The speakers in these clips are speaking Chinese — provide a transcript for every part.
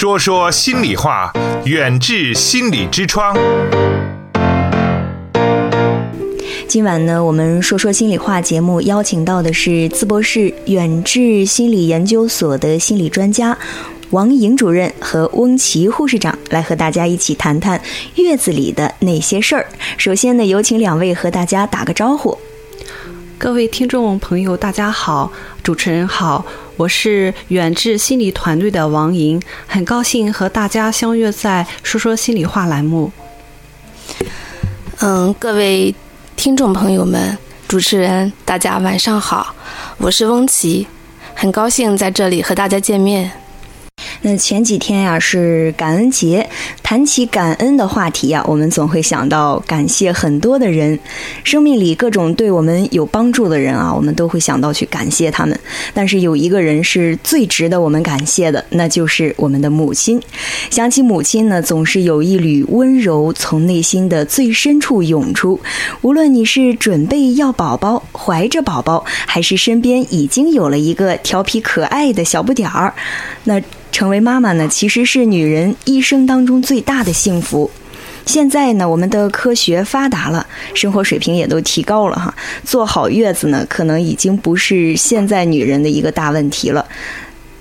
说说心里话，远志心理之窗。今晚呢，我们说说心里话节目邀请到的是淄博市远志心理研究所的心理专家王莹主任和翁琦护士长，来和大家一起谈谈月子里的那些事儿。首先呢，有请两位和大家打个招呼。各位听众朋友，大家好，主持人好，我是远志心理团队的王莹，很高兴和大家相约在说说心里话栏目。嗯，各位。听众朋友们，主持人，大家晚上好，我是翁琦，很高兴在这里和大家见面。那前几天呀是感恩节，谈起感恩的话题呀，我们总会想到感谢很多的人，生命里各种对我们有帮助的人啊，我们都会想到去感谢他们。但是有一个人是最值得我们感谢的，那就是我们的母亲。想起母亲呢，总是有一缕温柔从内心的最深处涌出。无论你是准备要宝宝，怀着宝宝，还是身边已经有了一个调皮可爱的小不点儿，那。成为妈妈呢，其实是女人一生当中最大的幸福。现在呢，我们的科学发达了，生活水平也都提高了哈，坐好月子呢，可能已经不是现在女人的一个大问题了。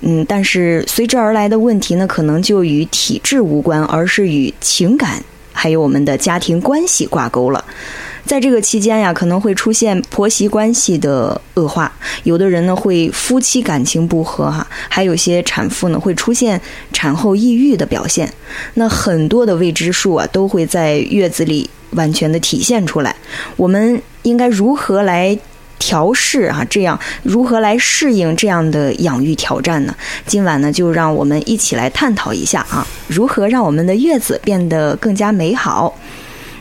嗯，但是随之而来的问题呢，可能就与体质无关，而是与情感还有我们的家庭关系挂钩了。在这个期间呀，可能会出现婆媳关系的恶化，有的人呢会夫妻感情不和哈，还有些产妇呢会出现产后抑郁的表现。那很多的未知数啊，都会在月子里完全的体现出来。我们应该如何来调试啊？这样如何来适应这样的养育挑战呢？今晚呢，就让我们一起来探讨一下啊，如何让我们的月子变得更加美好。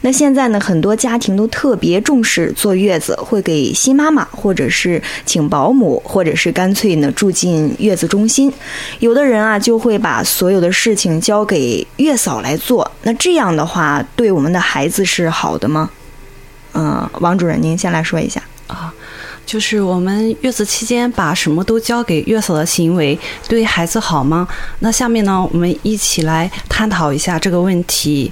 那现在呢，很多家庭都特别重视坐月子，会给新妈妈，或者是请保姆，或者是干脆呢住进月子中心。有的人啊，就会把所有的事情交给月嫂来做。那这样的话，对我们的孩子是好的吗？嗯，王主任，您先来说一下啊。就是我们月子期间把什么都交给月嫂的行为，对孩子好吗？那下面呢，我们一起来探讨一下这个问题。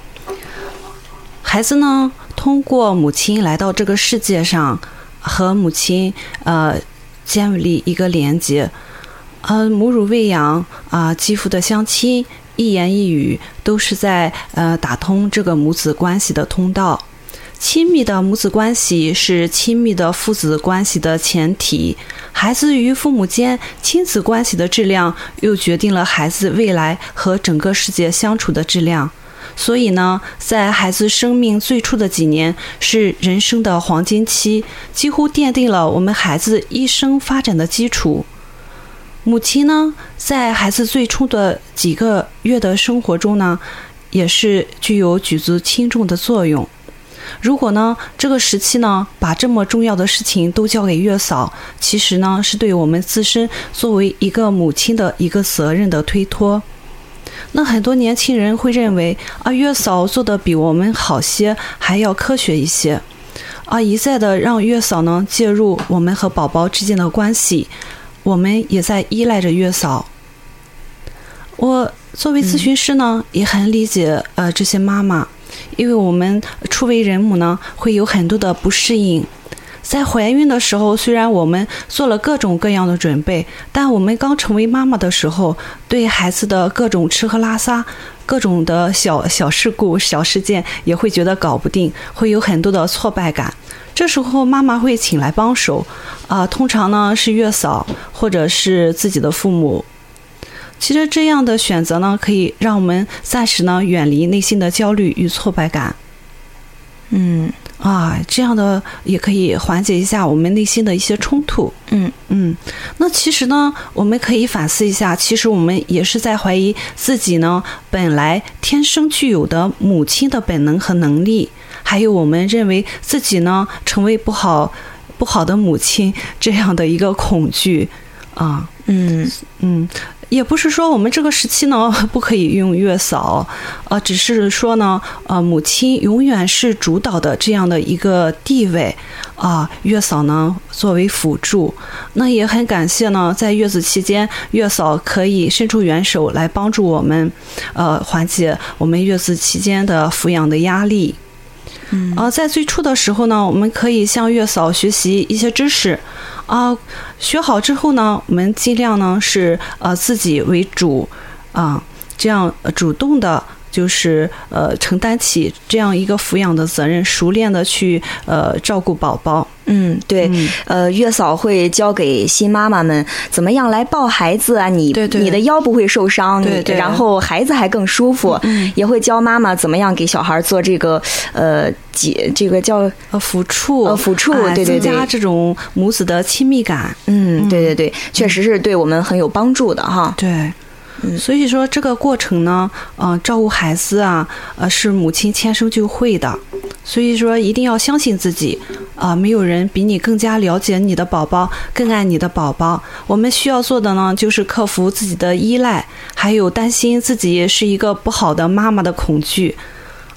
孩子呢，通过母亲来到这个世界上，和母亲呃建立一个连接，呃，母乳喂养啊，肌肤的相亲，一言一语都是在呃打通这个母子关系的通道。亲密的母子关系是亲密的父子关系的前提，孩子与父母间亲子关系的质量，又决定了孩子未来和整个世界相处的质量。所以呢，在孩子生命最初的几年是人生的黄金期，几乎奠定了我们孩子一生发展的基础。母亲呢，在孩子最初的几个月的生活中呢，也是具有举足轻重的作用。如果呢，这个时期呢，把这么重要的事情都交给月嫂，其实呢，是对我们自身作为一个母亲的一个责任的推脱。那很多年轻人会认为啊，月嫂做的比我们好些，还要科学一些，啊，一再的让月嫂呢介入我们和宝宝之间的关系，我们也在依赖着月嫂。我作为咨询师呢，也很理解呃这些妈妈，因为我们初为人母呢，会有很多的不适应。在怀孕的时候，虽然我们做了各种各样的准备，但我们刚成为妈妈的时候，对孩子的各种吃喝拉撒、各种的小小事故、小事件，也会觉得搞不定，会有很多的挫败感。这时候，妈妈会请来帮手，啊，通常呢是月嫂或者是自己的父母。其实这样的选择呢，可以让我们暂时呢远离内心的焦虑与挫败感。嗯。啊，这样的也可以缓解一下我们内心的一些冲突。嗯嗯，那其实呢，我们可以反思一下，其实我们也是在怀疑自己呢，本来天生具有的母亲的本能和能力，还有我们认为自己呢成为不好不好的母亲这样的一个恐惧啊。嗯嗯，也不是说我们这个时期呢 不可以用月嫂，呃，只是说呢，呃，母亲永远是主导的这样的一个地位啊，月嫂呢作为辅助，那也很感谢呢，在月子期间，月嫂可以伸出援手来帮助我们，呃，缓解我们月子期间的抚养的压力。嗯啊，在最初的时候呢，我们可以向月嫂学习一些知识，啊、学好之后呢，我们尽量呢是呃自己为主，啊、这样主动的，就是呃承担起这样一个抚养的责任，熟练的去呃照顾宝宝。嗯，对，嗯。呃，月嫂会教给新妈妈们怎么样来抱孩子啊，你对对你的腰不会受伤，你对对。然后孩子还更舒服，嗯。也会教妈妈怎么样给小孩做这个呃解这个叫呃，抚触，呃抚触对对对。增加这种母子的亲密感。嗯，对对对，确实是对我们很有帮助的哈。对，所以说这个过程呢，嗯、照顾孩子啊，呃，是母亲天生就会的，所以说一定要相信自己，啊、没有人比你更加了解你的宝宝，更爱你的宝宝。我们需要做的呢，就是克服自己的依赖，还有担心自己是一个不好的妈妈的恐惧。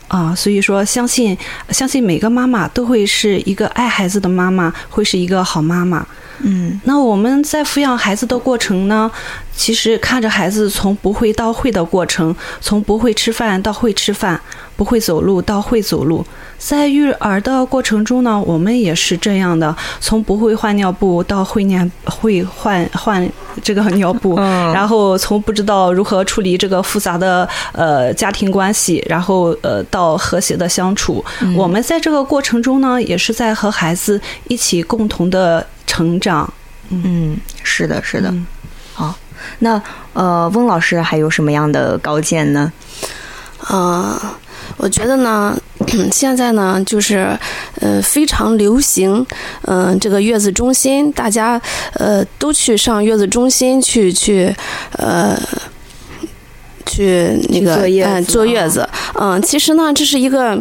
啊，所以说相信相信每个妈妈都会是一个爱孩子的妈妈，会是一个好妈妈。嗯那我们在抚养孩子的过程呢，其实看着孩子从不会到会的过程，从不会吃饭到会吃饭，不会走路到会走路。在育儿的过程中呢，我们也是这样的，从不会换尿布到会念会换换这个尿布，嗯然后从不知道如何处理这个复杂的呃家庭关系，然后呃到和谐的相处。我们在这个过程中呢，也是在和孩子一起共同的成长。嗯，是的，是的。嗯好，那呃，翁老师还有什么样的高见呢？呃，我觉得呢，现在呢，就是呃非常流行，嗯、这个月子中心，大家呃都去上月子中心去去呃。去那个去坐月子嗯坐月子，嗯，其实呢，这是一个，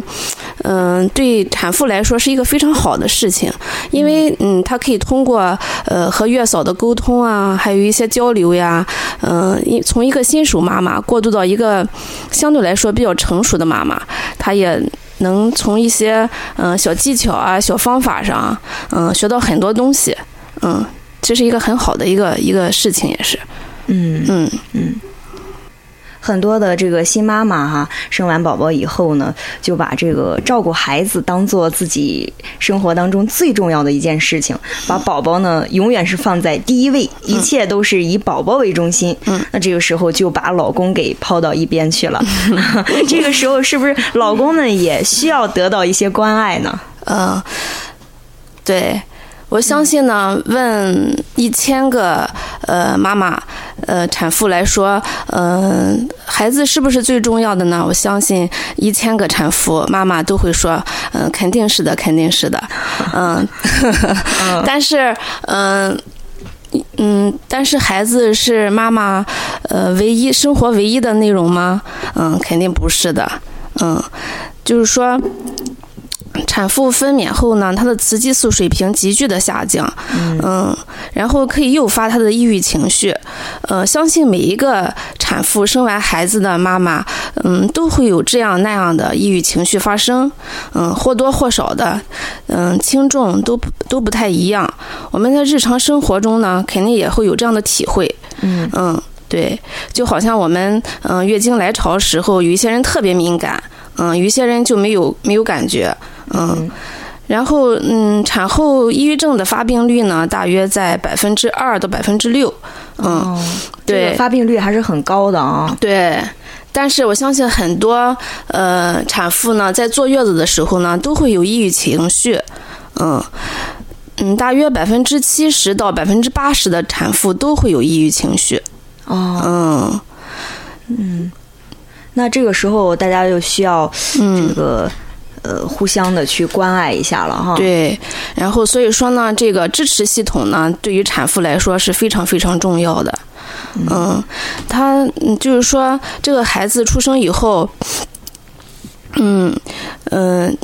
嗯、对产妇来说是一个非常好的事情，因为嗯，她可以通过呃和月嫂的沟通啊，还有一些交流呀，嗯、一从一个新手妈妈过渡到一个相对来说比较成熟的妈妈，她也能从一些嗯、呃小技巧啊、小方法上，嗯、学到很多东西，嗯，这是一个很好的一个一个事情，也是，嗯嗯。嗯很多的这个新妈妈哈，生完宝宝以后呢，就把这个照顾孩子当做自己生活当中最重要的一件事情，把宝宝呢永远是放在第一位，一切都是以宝宝为中心。嗯，那这个时候就把老公给抛到一边去了。这个时候是不是老公们也需要得到一些关爱呢？呃，对。我相信呢，问一千个呃妈妈呃产妇来说，嗯、孩子是不是最重要的呢？我相信一千个产妇妈妈都会说，嗯、肯定是的，肯定是的，嗯，但是嗯。嗯，但是孩子是妈妈呃唯一生活唯一的内容吗？嗯，肯定不是的。嗯，就是说，产妇分娩后呢，她的雌激素水平急剧的下降，嗯，然后可以诱发她的抑郁情绪。呃，相信每一个产妇生完孩子的妈妈，嗯，都会有这样那样的抑郁情绪发生，嗯，或多或少的，嗯，轻重都不都不太一样。我们在日常生活中呢，肯定也会有这样的体会，嗯嗯，对，就好像我们嗯、月经来潮时候，有一些人特别敏感，嗯，有一些人就没有没有感觉，嗯。然后，嗯，产后抑郁症的发病率呢，大约在百分之二到百分之六，嗯，哦，这个对发病率还是很高的啊。对。但是我相信很多呃产妇呢，在坐月子的时候呢，都会有抑郁情绪，嗯嗯，大约百分之七十到百分之八十的产妇都会有抑郁情绪，哦，嗯嗯那这个时候大家就需要这嗯。个呃互相的去关爱一下了哈。，对，然后所以说呢，这个支持系统呢，对于产妇来说是非常非常重要的。嗯，他嗯就是说，这个孩子出生以后，嗯嗯、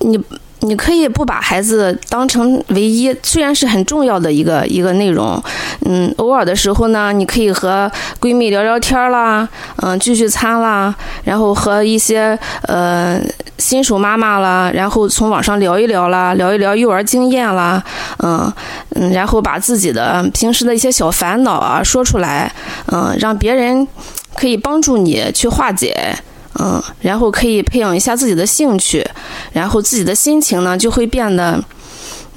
你你可以不把孩子当成唯一，虽然是很重要的一个一个内容，嗯，偶尔的时候呢，你可以和闺蜜聊聊天啦，嗯，聚聚餐啦，然后和一些呃新手妈妈啦，然后从网上聊一聊啦，聊一聊育儿经验啦，嗯嗯，然后把自己的平时的一些小烦恼啊说出来，嗯，让别人可以帮助你去化解。嗯，然后可以培养一下自己的兴趣，然后自己的心情呢就会变得，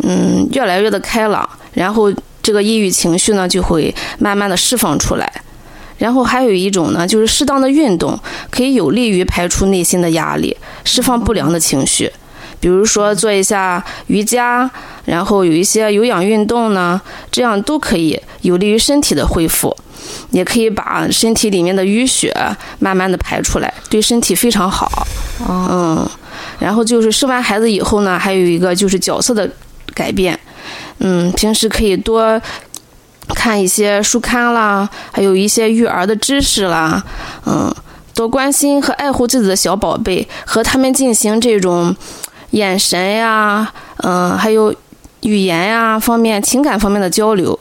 嗯，越来越的开朗，然后这个抑郁情绪呢就会慢慢的释放出来。然后还有一种呢，就是适当的运动可以有利于排除内心的压力，释放不良的情绪。比如说做一下瑜伽，然后有一些有氧运动呢，这样都可以有利于身体的恢复。也可以把身体里面的淤血慢慢的排出来，对身体非常好。嗯，然后就是生完孩子以后呢，还有一个就是角色的改变。嗯，平时可以多看一些书刊啦，还有一些育儿的知识啦。嗯，多关心和爱护自己的小宝贝，和他们进行这种眼神呀，嗯，还有语言呀方面、情感方面的交流。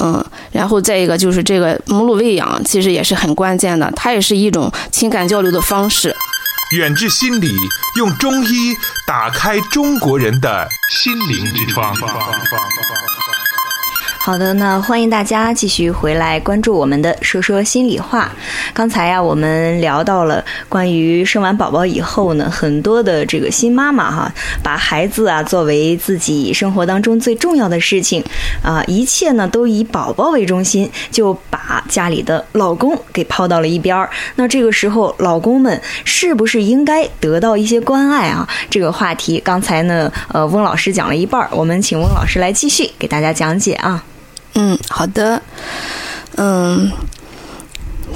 嗯，然后再一个就是这个母乳喂养，其实也是很关键的，它也是一种情感交流的方式。远志心理用中医打开中国人的心灵之窗。好的，那欢迎大家继续回来关注我们的说说心里话。刚才呀，我们聊到了关于生完宝宝以后呢，很多的这个新妈妈哈，把孩子啊作为自己生活当中最重要的事情啊，一切呢都以宝宝为中心，就把家里的老公给抛到了一边儿。那这个时候，老公们是不是应该得到一些关爱啊？这个话题刚才呢，呃，翁老师讲了一半儿，我们请翁老师来继续给大家讲解啊。嗯，好的，嗯，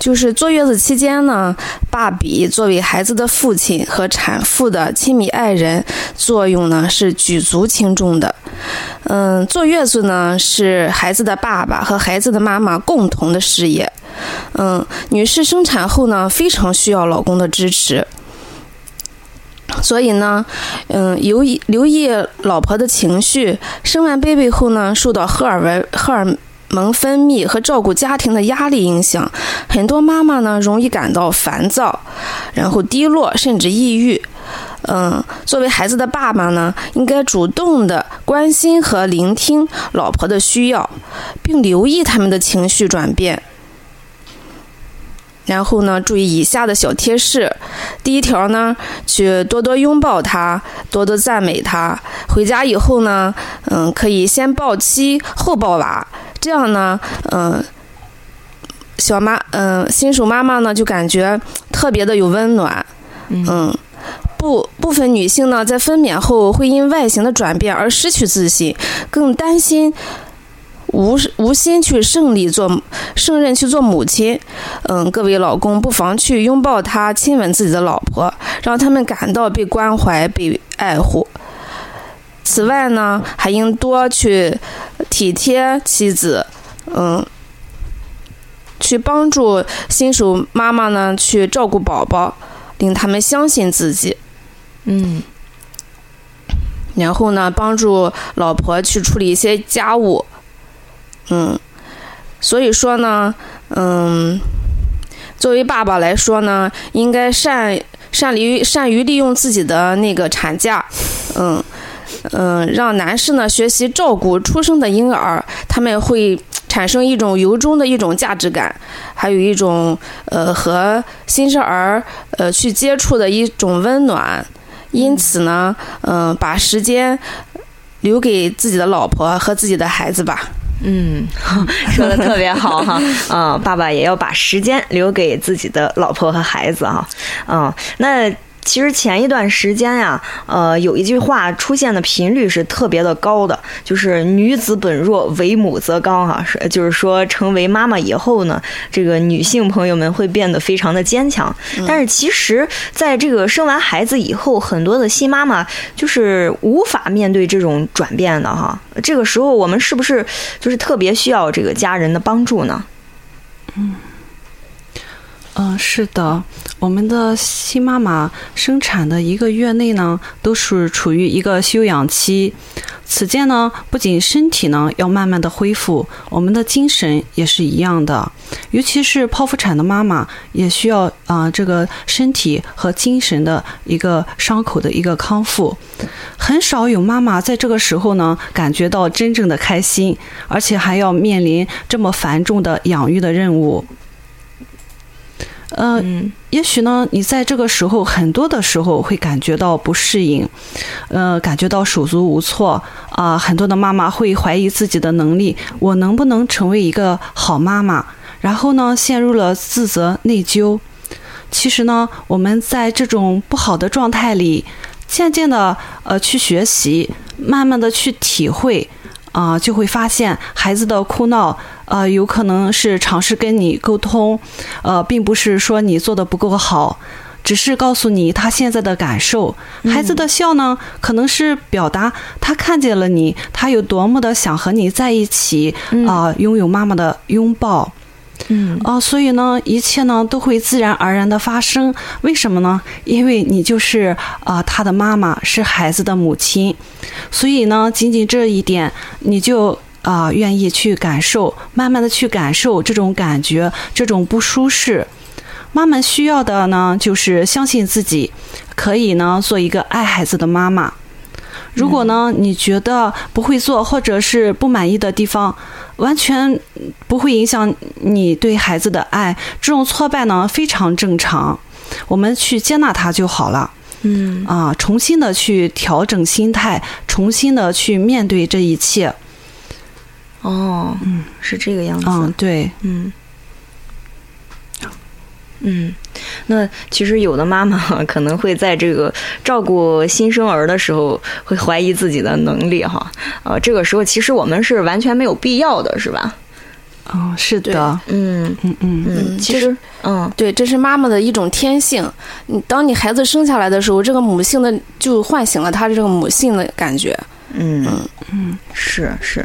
就是坐月子期间呢，爸比作为孩子的父亲和产妇的亲密爱人，作用呢是举足轻重的。嗯，坐月子呢是孩子的爸爸和孩子的妈妈共同的事业。嗯，女士生产后呢，非常需要老公的支持。所以呢，嗯，留意留意老婆的情绪。生完 baby 后呢，受到荷尔维荷尔蒙分泌和照顾家庭的压力影响，很多妈妈呢容易感到烦躁，然后低落，甚至抑郁。嗯，作为孩子的爸爸呢，应该主动的关心和聆听老婆的需要，并留意他们的情绪转变。然后呢，注意以下的小贴士。第一条呢，去多多拥抱他，多多赞美他。回家以后呢，嗯，可以先抱妻后抱娃，这样呢，嗯，小妈，嗯，新手妈妈呢就感觉特别的有温暖。嗯，部部分女性呢，在分娩后会因外形的转变而失去自信，更担心。无无心去胜利做胜任去做母亲，嗯，各位老公不妨去拥抱她，亲吻自己的老婆，让他们感到被关怀、被爱护。此外呢，还应多去体贴妻子，嗯，去帮助新手妈妈呢去照顾宝宝，令他们相信自己，嗯，然后呢，帮助老婆去处理一些家务。嗯，所以说呢，嗯，作为爸爸来说呢，应该善善于善于利用自己的那个产假，嗯嗯，让男士呢学习照顾出生的婴儿，他们会产生一种由衷的一种价值感，还有一种呃和新生儿呃去接触的一种温暖，因此呢，嗯，把时间留给自己的老婆和自己的孩子吧。嗯，说的特别好哈，嗯，爸爸也要把时间留给自己的老婆和孩子哈，嗯，那。其实前一段时间呀，呃，有一句话出现的频率是特别的高的，就是“女子本弱，为母则刚”哈，是就是说成为妈妈以后呢，这个女性朋友们会变得非常的坚强。但是其实，在这个生完孩子以后，很多的新妈妈就是无法面对这种转变的哈。这个时候，我们是不是就是特别需要这个家人的帮助呢？嗯。嗯，是的，我们的新妈妈生产的一个月内呢，都是处于一个休养期。此间呢，不仅身体呢要慢慢的恢复，我们的精神也是一样的。尤其是剖腹产的妈妈，也需要啊、这个身体和精神的一个伤口的一个康复。很少有妈妈在这个时候呢，感觉到真正的开心，而且还要面临这么繁重的养育的任务。呃，嗯也许呢，你在这个时候很多的时候会感觉到不适应，呃，感觉到手足无措啊、很多的妈妈会怀疑自己的能力，我能不能成为一个好妈妈？然后呢，陷入了自责内疚。其实呢，我们在这种不好的状态里，渐渐的呃去学习，慢慢的去体会，啊、就会发现孩子的哭闹，呃，有可能是尝试跟你沟通，呃，并不是说你做的不够好，只是告诉你他现在的感受。孩子的笑呢，可能是表达他看见了你，他有多么的想和你在一起，啊、拥有妈妈的拥抱。嗯啊、所以呢，一切呢都会自然而然的发生。为什么呢？因为你就是啊、他的妈妈，是孩子的母亲，所以呢，仅仅这一点，你就啊、愿意去感受，慢慢的去感受这种感觉，这种不舒适。妈妈需要的呢，就是相信自己，可以呢做一个爱孩子的妈妈。如果呢，你觉得不会做或者是不满意的地方，完全不会影响你对孩子的爱，这种挫败呢非常正常，我们去接纳它就好了。嗯啊，重新的去调整心态，重新的去面对这一切。哦，嗯，是这个样子。嗯，对，嗯，嗯，那其实有的妈妈 可能会在这个照顾新生儿的时候，会怀疑自己的能力哈。呃，这个时候其实我们是完全没有必要的，是吧？哦，是的，嗯嗯嗯嗯，嗯其实嗯对，这是妈妈的一种天性。你当你孩子生下来的时候，这个母性的就唤醒了他这个母性的感觉。嗯嗯，是是，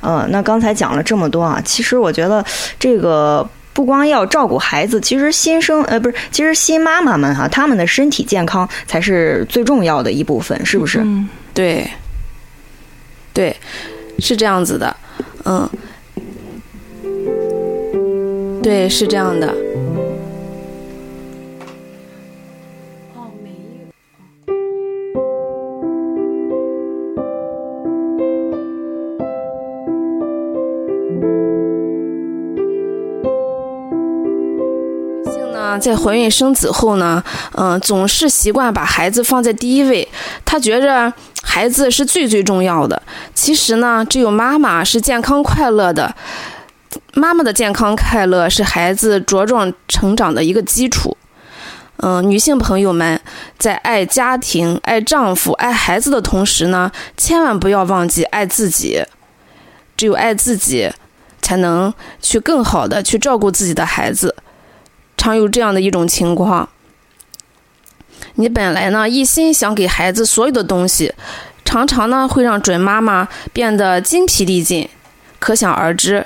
呃，那刚才讲了这么多啊，其实我觉得这个。不光要照顾孩子，其实新生呃不是，其实新妈妈们哈、她们的身体健康才是最重要的一部分，是不是？嗯对，对，是这样子的，嗯，对，是这样的。在怀孕生子后呢，嗯、总是习惯把孩子放在第一位，她觉着孩子是最最重要的。其实呢，只有妈妈是健康快乐的，妈妈的健康快乐是孩子茁壮成长的一个基础。嗯、女性朋友们在爱家庭、爱丈夫、爱孩子的同时呢，千万不要忘记爱自己。只有爱自己，才能去更好的去照顾自己的孩子。常有这样的一种情况，你本来呢一心想给孩子所有的东西，常常呢会让准妈妈变得精疲力尽，可想而知。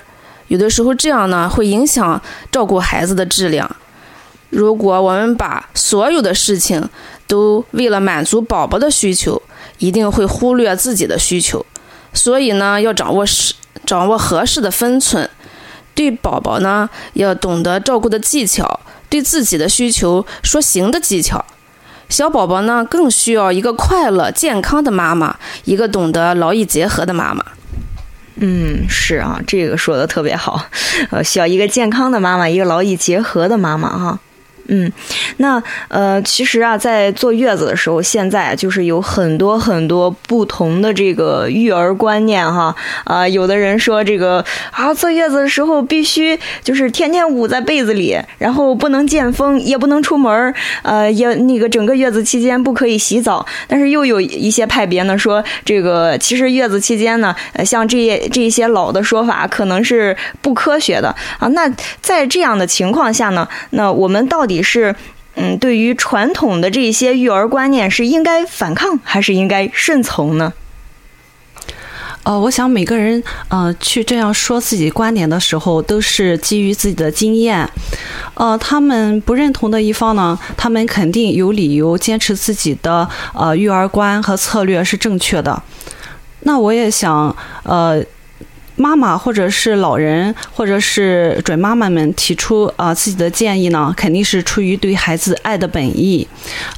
有的时候这样呢会影响照顾孩子的质量。如果我们把所有的事情都为了满足宝宝的需求，一定会忽略自己的需求。所以呢，要掌握适掌握合适的分寸，对宝宝呢要懂得照顾的技巧，对自己的需求说行的技巧。小宝宝呢更需要一个快乐健康的妈妈，一个懂得劳逸结合的妈妈。嗯，是啊，这个说的特别好，呃，需要一个健康的妈妈，一个劳逸结合的妈妈哈。嗯，那呃，其实啊，在坐月子的时候，现在就是有很多很多不同的这个育儿观念哈。啊、有的人说这个啊，坐月子的时候必须就是天天捂在被子里，然后不能见风，也不能出门，呃，也那个整个月子期间不可以洗澡。但是又有一些派别呢说，这个其实月子期间呢，呃，像这些这一些老的说法可能是不科学的啊。那在这样的情况下呢，那我们到底你是嗯，对于传统的这些育儿观念是应该反抗还是应该顺从呢？呃，我想每个人呃去这样说自己观点的时候，都是基于自己的经验。呃，他们不认同的一方呢，他们肯定有理由坚持自己的呃育儿观和策略是正确的。那我也想呃。妈妈或者是老人或者是准妈妈们提出啊自己的建议呢，肯定是出于对孩子爱的本意，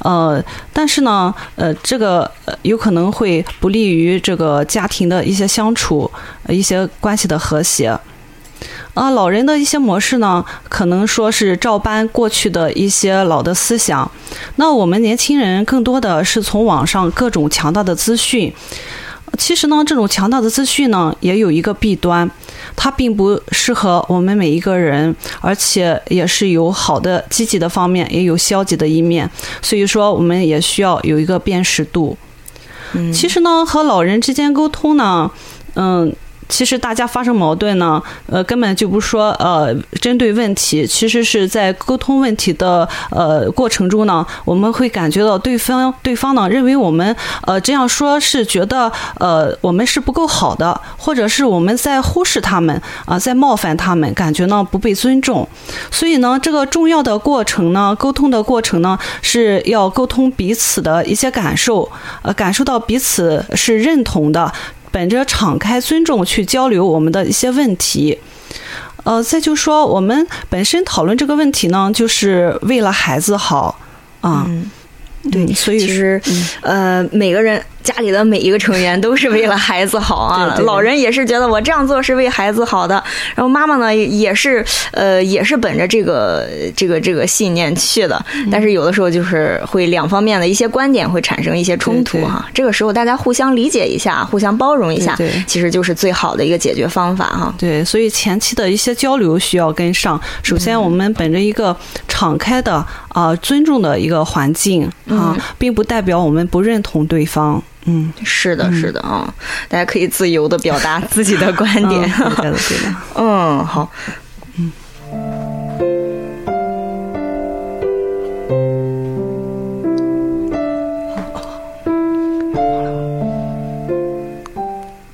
呃，但是呢，呃，这个有可能会不利于这个家庭的一些相处，一些关系的和谐。啊，老人的一些模式呢，可能说是照搬过去的一些老的思想，那我们年轻人更多的是从网上各种强大的资讯。其实呢，这种强大的资讯呢，也有一个弊端，它并不适合我们每一个人，而且也是有好的积极的方面，也有消极的一面。所以说，我们也需要有一个辨识度。嗯，其实呢，和老人之间沟通呢，嗯。其实大家发生矛盾呢，呃，根本就不说呃针对问题，其实是在沟通问题的呃过程中呢，我们会感觉到对方对方呢认为我们呃这样说是觉得呃我们是不够好的，或者是我们在忽视他们啊，在冒犯他们，感觉呢不被尊重。所以呢，这个重要的过程呢，沟通的过程呢，是要沟通彼此的一些感受，呃，感受到彼此是认同的。本着敞开、尊重去交流我们的一些问题，呃，再就说我们本身讨论这个问题呢，就是为了孩子好啊。对，所以其实，呃，每个人。家里的每一个成员都是为了孩子好啊，老人也是觉得我这样做是为孩子好的，然后妈妈呢也是呃也是本着这个这个这个信念去的，但是有的时候就是会两方面的一些观点会产生一些冲突哈，这个时候大家互相理解一下，互相包容一下，其实就是最好的一个解决方法哈。对，所以前期的一些交流需要跟上，首先我们本着一个敞开的啊尊重的一个环境啊，并不代表我们不认同对方。嗯，是的，是的啊，大家可以自由的表达 自己的观点。对的，对的。嗯，好。嗯。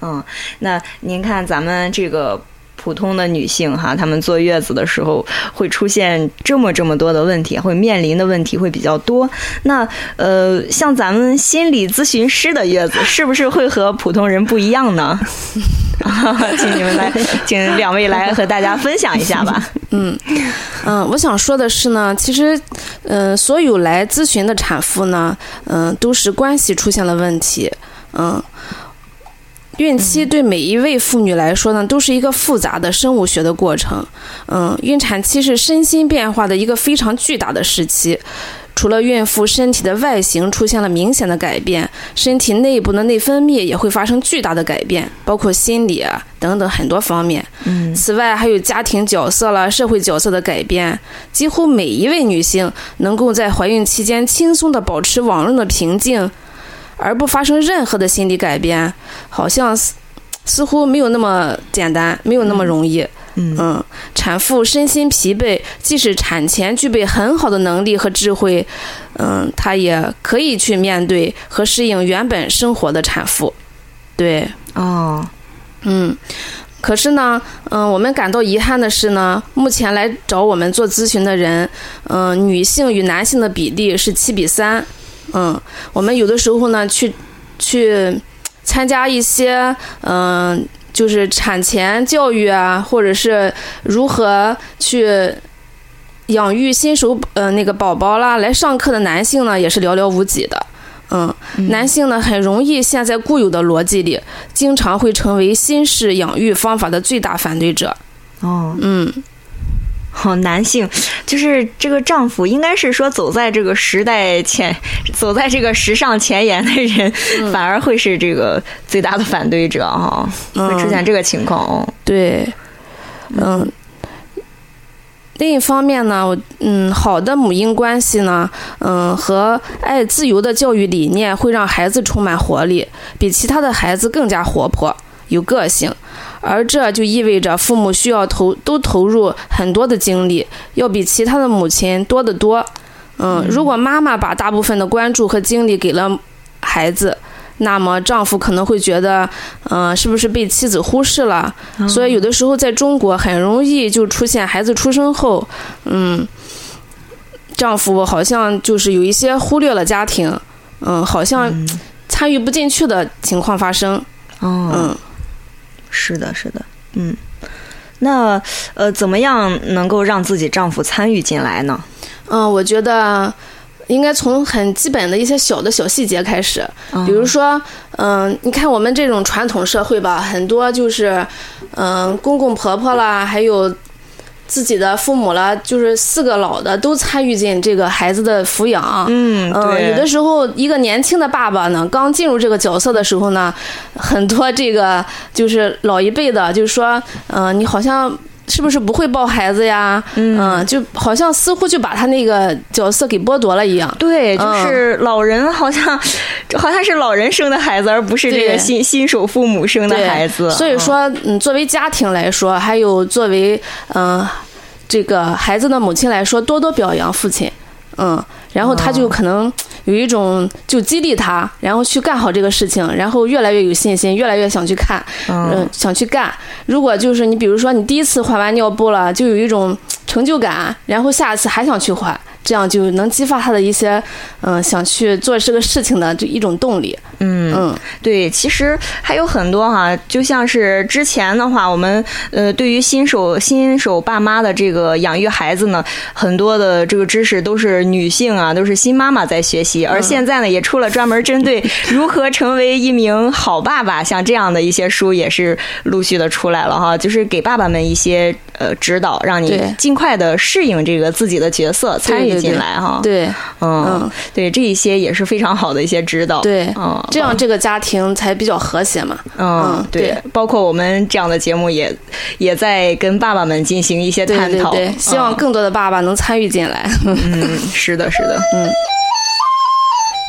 嗯，那您看咱们这个。普通的女性哈，她们坐月子的时候会出现这么这么多的问题，会面临的问题会比较多。那呃，像咱们心理咨询师的月子，是不是会和普通人不一样呢？请你们来，请两位来和大家分享一下吧。嗯嗯，我想说的是呢，其实嗯，所有来咨询的产妇呢，嗯，都是关系出现了问题，嗯。孕期对每一位妇女来说呢，都是一个复杂的生物学的过程。嗯，孕产期是身心变化的一个非常巨大的时期。除了孕妇身体的外形出现了明显的改变，身体内部的内分泌也会发生巨大的改变，包括心理啊等等很多方面。嗯，此外还有家庭角色啦、社会角色的改变。几乎每一位女性能够在怀孕期间轻松地保持往日的平静。而不发生任何的心理改变，好像似似乎没有那么简单，没有那么容易。嗯，产妇身心疲惫，即使产前具备很好的能力和智慧，嗯，她也可以去面对和适应原本生活的产妇。对，哦，嗯，可是呢，嗯，我们感到遗憾的是呢，目前来找我们做咨询的人，嗯，女性与男性的比例是七比三。嗯，我们有的时候呢，去去参加一些嗯，就是产前教育啊，或者是如何去养育新手呃那个宝宝啦，来上课的男性呢，也是寥寥无几的。嗯，男性呢很容易陷在固有的逻辑里，经常会成为新式养育方法的最大反对者。哦，嗯。哦，男性就是这个丈夫，应该是说走在这个时代前，走在这个时尚前沿的人，反而会是这个最大的反对者哈，会出现这个情况哦。对，嗯。另一方面呢，我嗯，好的母婴关系呢，嗯，和爱自由的教育理念会让孩子充满活力，比其他的孩子更加活泼。有个性，而这就意味着父母需要投都投入很多的精力，要比其他的母亲多得多。嗯，如果妈妈把大部分的关注和精力给了孩子，那么丈夫可能会觉得，嗯、是不是被妻子忽视了？所以有的时候在中国很容易就出现孩子出生后，嗯，丈夫好像就是有一些忽略了家庭，嗯，好像参与不进去的情况发生，哦，嗯。是的，是的，嗯。那呃，怎么样能够让自己丈夫参与进来呢？嗯，我觉得应该从很基本的一些小的小细节开始，比如说，嗯、你看我们这种传统社会吧，很多就是，嗯、公公婆婆啦，还有自己的父母了，就是四个老的都参与进这个孩子的抚养。嗯嗯，有的时候一个年轻的爸爸呢，刚进入这个角色的时候呢，很多这个就是老一辈的，就是说，嗯、你好像是不是不会抱孩子呀？嗯、就好像似乎就把他那个角色给剥夺了一样。对，就嗯是老人好像，这 好像是老人生的孩子，而不是这个新新手父母生的孩子。所以说，嗯，作为家庭来说，还有作为嗯、呃这个孩子的母亲来说，多多表扬父亲，嗯，然后他就可能有一种就激励他，然后去干好这个事情，然后越来越有信心，越来越想去看，嗯、想去干。如果就是你比如说你第一次换完尿布了，就有一种成就感，然后下一次还想去换。这样就能激发他的一些，嗯、想去做这个事情的就一种动力。嗯嗯。对，其实还有很多哈，就像是之前的话，我们呃，对于新手新手爸妈的这个养育孩子呢，很多的这个知识都是女性啊，都是新妈妈在学习，而现在呢，也出了专门针对 如何成为一名好爸爸，像这样的一些书也是陆续的出来了哈，就是给爸爸们一些呃指导，让你尽快的适应这个自己的角色，参与进来哈。对，嗯嗯，对，这一些也是非常好的一些指导。对嗯，这样这个家庭才比较和谐嘛。嗯嗯，对，包括我们这样的节目也也在跟爸爸们进行一些探讨。对对，希望嗯更多的爸爸能参与进来。嗯，是的，是的，